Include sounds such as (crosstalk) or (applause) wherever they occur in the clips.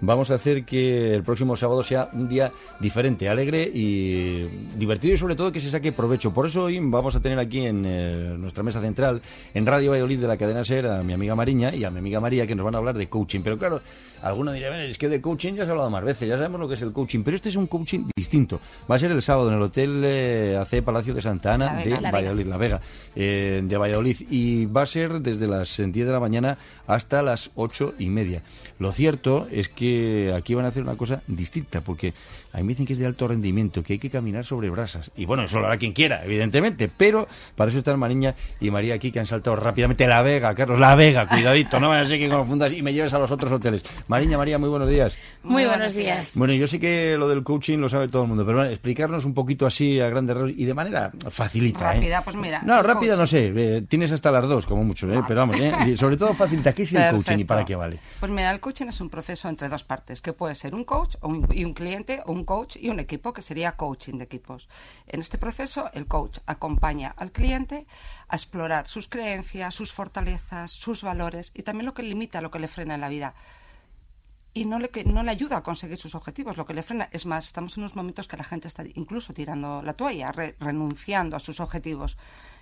Vamos a hacer que el próximo sábado sea un día diferente, alegre y divertido y sobre todo que se saque provecho. Por eso hoy vamos a tener aquí en eh, nuestra mesa central, en Radio Valladolid de la cadena SER, a mi amiga Mariña y a mi amiga María que nos van a hablar de coaching. Pero claro, alguno dirá, es que de coaching ya se ha hablado más veces, ya sabemos lo que es el coaching, pero este es un coaching distinto. Va a ser el sábado en el Hotel eh, AC Palacio de Santa Ana de Valladolid, La Vega, eh, de Valladolid. Y va a ser desde las 10 de la mañana hasta las ocho y media. Lo cierto es que aquí van a hacer una cosa distinta, porque a mí me dicen que es de alto rendimiento, que hay que caminar sobre brasas. Y bueno, eso lo hará quien quiera, evidentemente, pero para eso están Mariña y María aquí, que han saltado rápidamente La Vega, Carlos, La Vega, cuidadito, no van a ser que confundas y me lleves a los otros hoteles. Mariña, María, muy buenos días. Muy buenos días. Bueno, yo sé que lo del coaching lo sabe todo el mundo, pero bueno, explicarnos un poquito así a grandes rasgos y de manera facilita. ¿eh? Rápida, pues mira. No, rápida no sé, eh, tienes hasta las dos, como mucho, ¿eh? pero vamos, ¿eh? sobre todo facilita. ¿Qué es el coaching y para qué vale? Pues mira, el coaching es un proceso entre dos partes, que puede ser un coach y un cliente, o un coach y un equipo, que sería coaching de equipos. En este proceso, el coach acompaña al cliente a explorar sus creencias, sus fortalezas, sus valores y también lo que limita, lo que le frena en la vida y no le, no le ayuda a conseguir sus objetivos, lo que le frena. Es más, estamos en unos momentos que la gente está incluso tirando la toalla, renunciando a sus objetivos.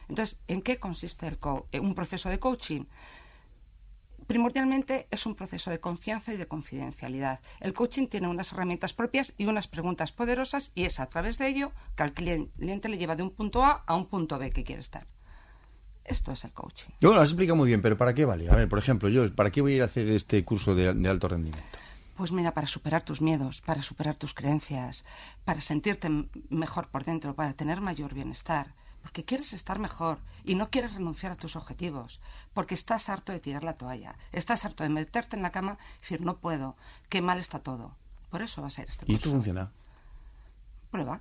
Entonces, ¿en qué consiste el un proceso de coaching? primordialmente es un proceso de confianza y de confidencialidad. El coaching tiene unas herramientas propias y unas preguntas poderosas y es a través de ello que al cliente le lleva de un punto A a un punto B que quiere estar. Esto es el coaching. Yo lo has explicado muy bien, pero ¿para qué vale? A ver, por ejemplo, yo, ¿para qué voy a ir a hacer este curso de, de alto rendimiento? Pues mira, para superar tus miedos, para superar tus creencias, para sentirte mejor por dentro, para tener mayor bienestar porque quieres estar mejor y no quieres renunciar a tus objetivos, porque estás harto de tirar la toalla, estás harto de meterte en la cama y decir, no puedo, qué mal está todo. Por eso va a ser este ¿Y esto funciona? Prueba.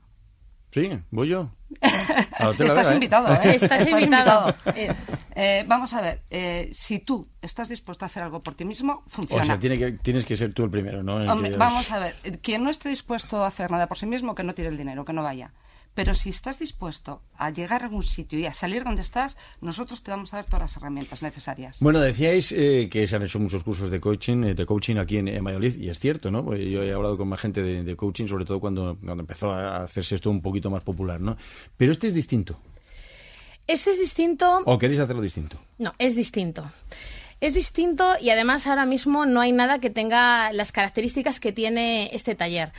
Sí, voy yo. estás, invitado, ¿eh? estás, invitado, eh, vamos a ver, eh, si tú estás dispuesto a hacer algo por ti mismo, funciona. O sea, tiene que, tienes que ser tú el primero, ¿no? Vamos a ver, quien no esté dispuesto a hacer nada por sí mismo, que no tire el dinero, que no vaya. Pero si estás dispuesto a llegar a algún sitio y a salir donde estás, nosotros te vamos a dar todas las herramientas necesarias. Bueno, decíais eh, que se han hecho muchos cursos de coaching, eh, de coaching aquí en, en, y es cierto, ¿no? Pues yo he hablado con más gente de, coaching, sobre todo cuando, cuando empezó a hacerse esto un poquito más popular, ¿no? Pero este es distinto. Este es distinto. ¿O queréis hacerlo distinto? No, es distinto. Es distinto y además ahora mismo no hay nada que tenga las características que tiene este taller.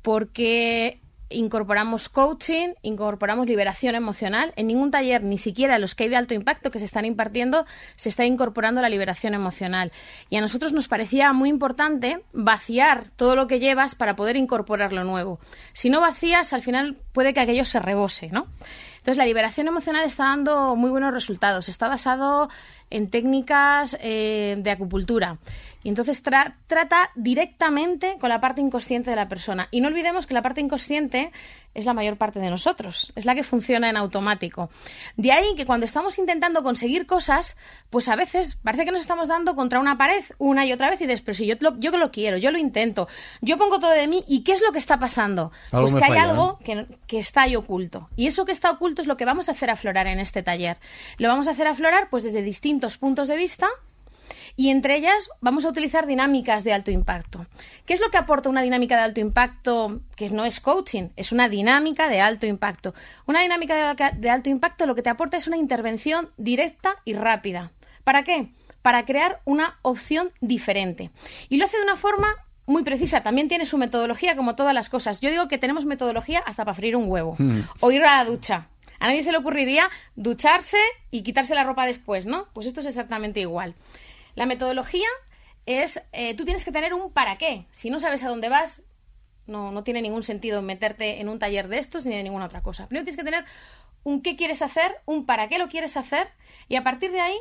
Porque incorporamos coaching, incorporamos liberación emocional. En ningún taller, ni siquiera los que hay de alto impacto que se están impartiendo, se está incorporando la liberación emocional. Y a nosotros nos parecía muy importante vaciar todo lo que llevas para poder incorporar lo nuevo. Si no vacías, al final puede que aquello se rebose, ¿no? Entonces, la liberación emocional está dando muy buenos resultados. Está basado en técnicas eh, de acupuntura. Y entonces trata directamente con la parte inconsciente de la persona. Y no olvidemos que la parte inconsciente es la mayor parte de nosotros, es la que funciona en automático. De ahí que cuando estamos intentando conseguir cosas, pues a veces parece que nos estamos dando contra una pared una y otra vez y después, si yo, lo, yo lo quiero, yo lo intento, yo pongo todo de mí y ¿qué es lo que está pasando? pues que hay algo que, que está ahí oculto. Y eso que está oculto es lo que vamos a hacer aflorar en este taller. Lo vamos a hacer aflorar pues desde distintos puntos de vista y entre ellas vamos a utilizar dinámicas de alto impacto. ¿Qué es lo que aporta una dinámica de alto impacto que no es coaching? Es una dinámica de alto impacto. Una dinámica de, alto impacto lo que te aporta es una intervención directa y rápida. ¿Para qué? Para crear una opción diferente. Y lo hace de una forma muy precisa. También tiene su metodología, como todas las cosas. Yo digo que tenemos metodología hasta para freír un huevo hmm. o ir a la ducha. A nadie se le ocurriría ducharse y quitarse la ropa después, ¿no? Pues esto es exactamente igual. La metodología es, eh, tú tienes que tener un para qué. Si no sabes a dónde vas, no, no tiene ningún sentido meterte en un taller de estos ni de ninguna otra cosa. Primero tienes que tener un qué quieres hacer, un para qué lo quieres hacer y a partir de ahí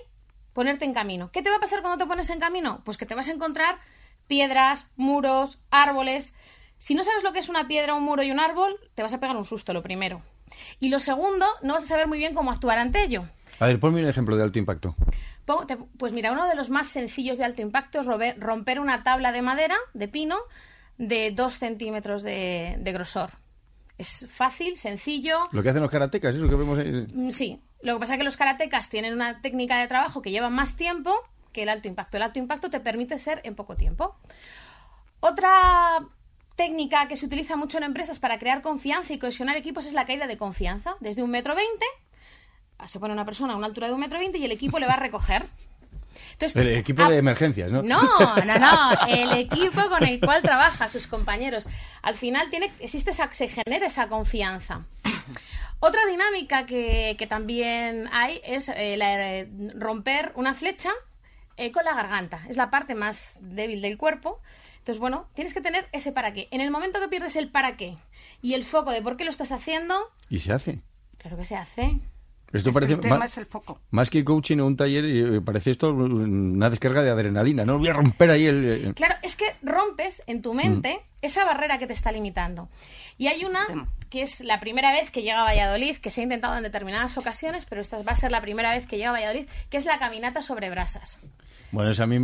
ponerte en camino. ¿Qué te va a pasar cuando te pones en camino? Pues que te vas a encontrar piedras, muros, árboles. Si no sabes lo que es una piedra, un muro y un árbol, te vas a pegar un susto, lo primero. Y lo segundo, no vas a saber muy bien cómo actuar ante ello. A ver, ponme un ejemplo de alto impacto. Pues mira, uno de los más sencillos de alto impacto es romper una tabla de madera, de pino, de dos centímetros de, grosor. Es fácil, sencillo. Lo que hacen los karatecas, eso que vemos ahí. Mm, sí. Lo que pasa es que los karatecas tienen una técnica de trabajo que lleva más tiempo que el alto impacto. El alto impacto te permite ser en poco tiempo. Otra técnica que se utiliza mucho en empresas para crear confianza y cohesionar equipos es la caída de confianza. Desde un metro veinte, se pone una persona a una altura de un metro veinte y el equipo le va a recoger. el equipo de emergencias, ¿no? No, no, no. (laughs) El equipo con el cual trabaja sus compañeros. Al final tiene, existe esa, se genera esa confianza. Otra dinámica que, también hay es eh, la, romper una flecha eh, con la garganta. Es la parte más débil del cuerpo. Entonces, bueno, tienes que tener ese para qué. En el momento que pierdes el para qué y el foco de por qué lo estás haciendo... ¿Y se hace? Claro que se hace. Esto parece el tema es el foco. Más que coaching o un taller, eh, parece esto una descarga de adrenalina, ¿no? Voy a romper ahí el... Eh, claro, es que rompes en tu mente mm. esa barrera que te está limitando. Y hay una que es la primera vez que llega a Valladolid, que se ha intentado en determinadas ocasiones, pero esta va a ser la primera vez que llega a Valladolid, que es la caminata sobre brasas. Bueno, esa a mí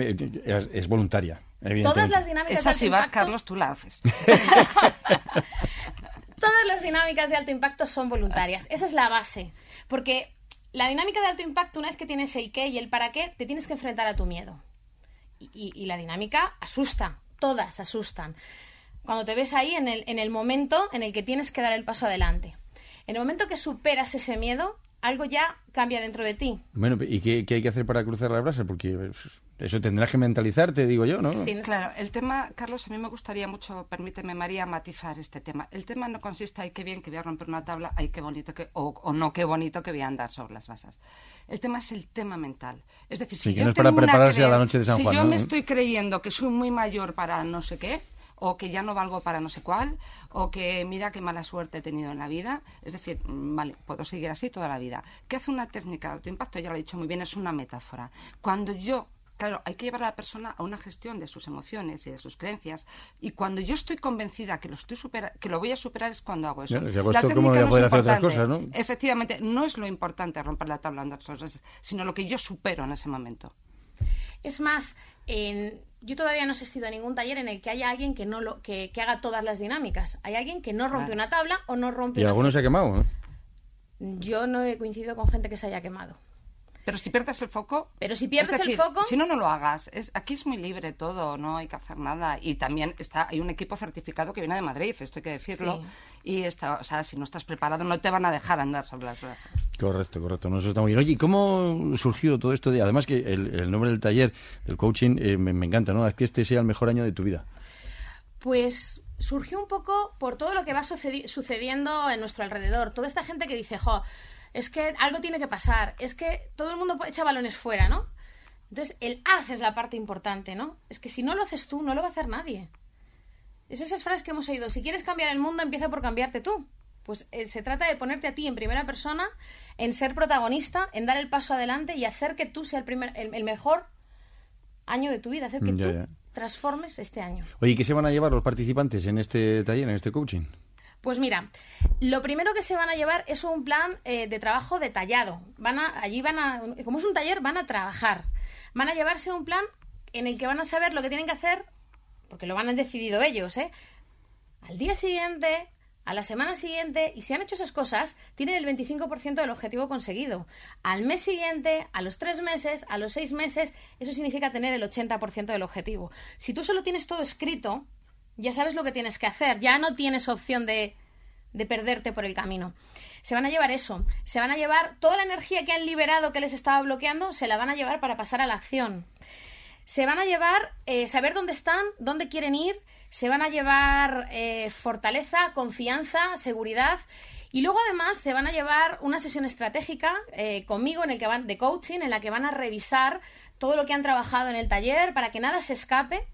es, voluntaria. Todas las dinámicas Esa si vas, Carlos, tú la haces. (laughs) Todas las dinámicas de alto impacto son voluntarias. Esa es la base. Porque la dinámica de alto impacto, una vez que tienes el qué y el para qué, te tienes que enfrentar a tu miedo. Y, la dinámica asusta. Todas asustan. Cuando te ves ahí en el, en el momento en el que tienes que dar el paso adelante. En el momento que superas ese miedo, algo ya cambia dentro de ti. Bueno, ¿y qué, qué hay que hacer para cruzar la brasa? Porque eso tendrás que mentalizarte, digo yo, ¿no? Claro, el tema, Carlos, a mí me gustaría mucho, permíteme, María, matizar este tema. El tema no consiste, ay, qué bien que voy a romper una tabla, ay, qué bonito que, o, no, qué bonito que voy a andar sobre las basas. El tema es el tema mental. Es decir, si yo no es para prepararse a la noche de San Juan. Si yo me estoy creyendo que soy muy mayor para no sé qué, o que ya no valgo para no sé cuál, o que mira qué mala suerte he tenido en la vida. Es decir, mm, vale, puedo seguir así toda la vida. ¿Qué hace una técnica de alto impacto? Ya lo he dicho muy bien, es una metáfora. Cuando yo Claro, hay que llevar a la persona a una gestión de sus emociones y de sus creencias. Y cuando yo estoy convencida que lo, estoy que lo voy a superar es cuando hago eso. la técnica no es hacer cosas, ¿no? Efectivamente, no es lo importante romper la tabla andar sino lo que yo supero en ese momento. Es más, yo todavía no he asistido a ningún taller en el que haya alguien que no lo, que, haga todas las dinámicas. Hay alguien que no rompe una tabla o no rompe. ¿Y alguno se ha quemado? Yo no he coincidido con gente que se haya quemado. Pero si pierdes el foco... Pero si pierdes el foco... Si no, no lo hagas. Es, aquí es muy libre todo, no hay que hacer nada. Y también está hay un equipo certificado que viene de Madrid, esto hay que decirlo. Y está, o sea, si no estás preparado no te van a dejar andar sobre las brasas. Correcto, correcto. No, eso está muy bien. Oye, ¿y cómo surgió todo esto? De, además que el, nombre del taller, del coaching, eh, me, encanta, ¿no? Es que este sea el mejor año de tu vida. Pues surgió un poco por todo lo que va sucediendo en nuestro alrededor. Toda esta gente que dice, jo es que algo tiene que pasar, es que todo el mundo echa balones fuera, ¿no? Entonces, el haz es la parte importante, ¿no? Es que si no lo haces tú, no lo va a hacer nadie. Es esas frases que hemos oído. Si quieres cambiar el mundo, empieza por cambiarte tú. Pues eh, se trata de ponerte a ti en primera persona, en ser protagonista, en dar el paso adelante y hacer que tú sea el, primer, el, mejor año de tu vida, hacer que tú transformes este año. Oye, ¿qué se van a llevar los participantes en este taller, en este coaching? Pues mira, lo primero que se van a llevar es un plan eh, de trabajo detallado. Van a, allí van a, como es un taller, van a trabajar. Van a llevarse un plan en el que van a saber lo que tienen que hacer, porque lo van a decidido ellos, ¿eh? Al día siguiente, a la semana siguiente, y si han hecho esas cosas, tienen el 25% del objetivo conseguido. Al mes siguiente, a los tres meses, a los seis meses, eso significa tener el 80% del objetivo. Si tú solo tienes todo escrito, ya sabes lo que tienes que hacer, ya no tienes opción de, de perderte por el camino. Se van a llevar eso, se van a llevar toda la energía que han liberado que les estaba bloqueando, se la van a llevar para pasar a la acción. Se van a llevar eh, saber dónde están, dónde quieren ir, se van a llevar eh, fortaleza, confianza, seguridad y luego además se van a llevar una sesión estratégica eh, conmigo en el que van de coaching en la que van a revisar todo lo que han trabajado en el taller para que nada se escape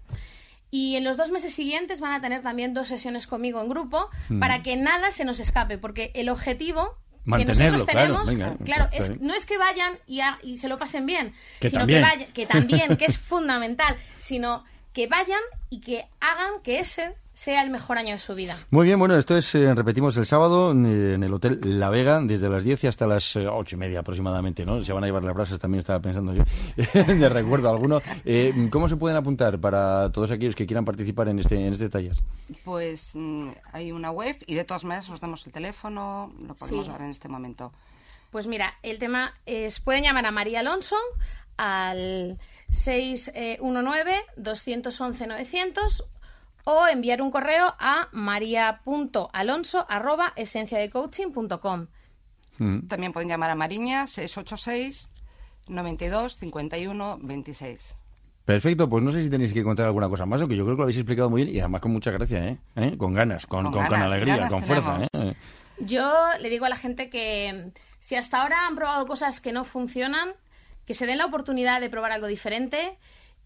y en los dos meses siguientes van a tener también dos sesiones conmigo en grupo mm. para que nada se nos escape, porque el objetivo que nosotros tenemos, claro, no es que vayan y, y, se lo pasen bien, que sino también. que vayan, que también, que es (laughs) fundamental, sino que vayan y que hagan que ese sea el mejor año de su vida. Muy bien, bueno, esto es, eh, repetimos, el sábado en el Hotel La Vega, desde las 10 y hasta las eh, ocho y media aproximadamente, ¿no? Se van a llevar las brasas, también estaba pensando yo, (laughs) de recuerdo alguno. Eh, ¿Cómo se pueden apuntar para todos aquellos que quieran participar en este, en este taller? Pues mm, hay una web y de todas maneras os damos el teléfono, lo podemos dar en este momento. Pues mira, el tema es, pueden llamar a María Alonso al 619-211-900 o enviar un correo a maria.alonso.esenciadecoaching.com. Mm. También pueden llamar a Mariña 686 92 51 26. Perfecto, pues no sé si tenéis que contar alguna cosa más, aunque yo creo que lo habéis explicado muy bien y además con mucha gracia, ¿eh? ¿Eh? Con ganas, con, con, alegría, con fuerza. ¿eh? Yo le digo a la gente que si hasta ahora han probado cosas que no funcionan, que se den la oportunidad de probar algo diferente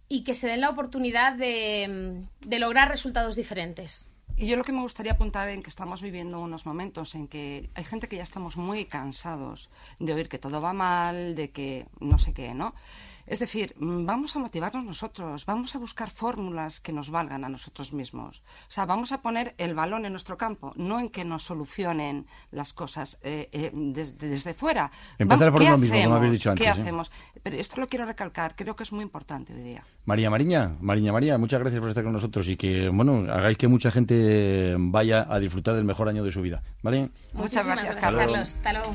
y que se den la oportunidad de, lograr resultados diferentes. Y yo lo que me gustaría apuntar en que estamos viviendo unos momentos en que hay gente que ya estamos muy cansados de oír que todo va mal, de que no sé qué, ¿no? Es decir, mm, vamos a motivarnos nosotros, vamos a buscar fórmulas que nos valgan a nosotros mismos. O sea, vamos a poner el balón en nuestro campo, no en que nos solucionen las cosas eh, eh, desde, fuera. Empezar por uno mismo, como habéis dicho antes. ¿Qué ¿eh? hacemos? Pero esto lo quiero recalcar, creo que es muy importante hoy día. María Mariña, Mariña María, muchas gracias por estar con nosotros y que, bueno, hagáis que mucha gente vaya a disfrutar del mejor año de su vida. ¿Vale? Muchas gracias, Carlos. Hasta luego.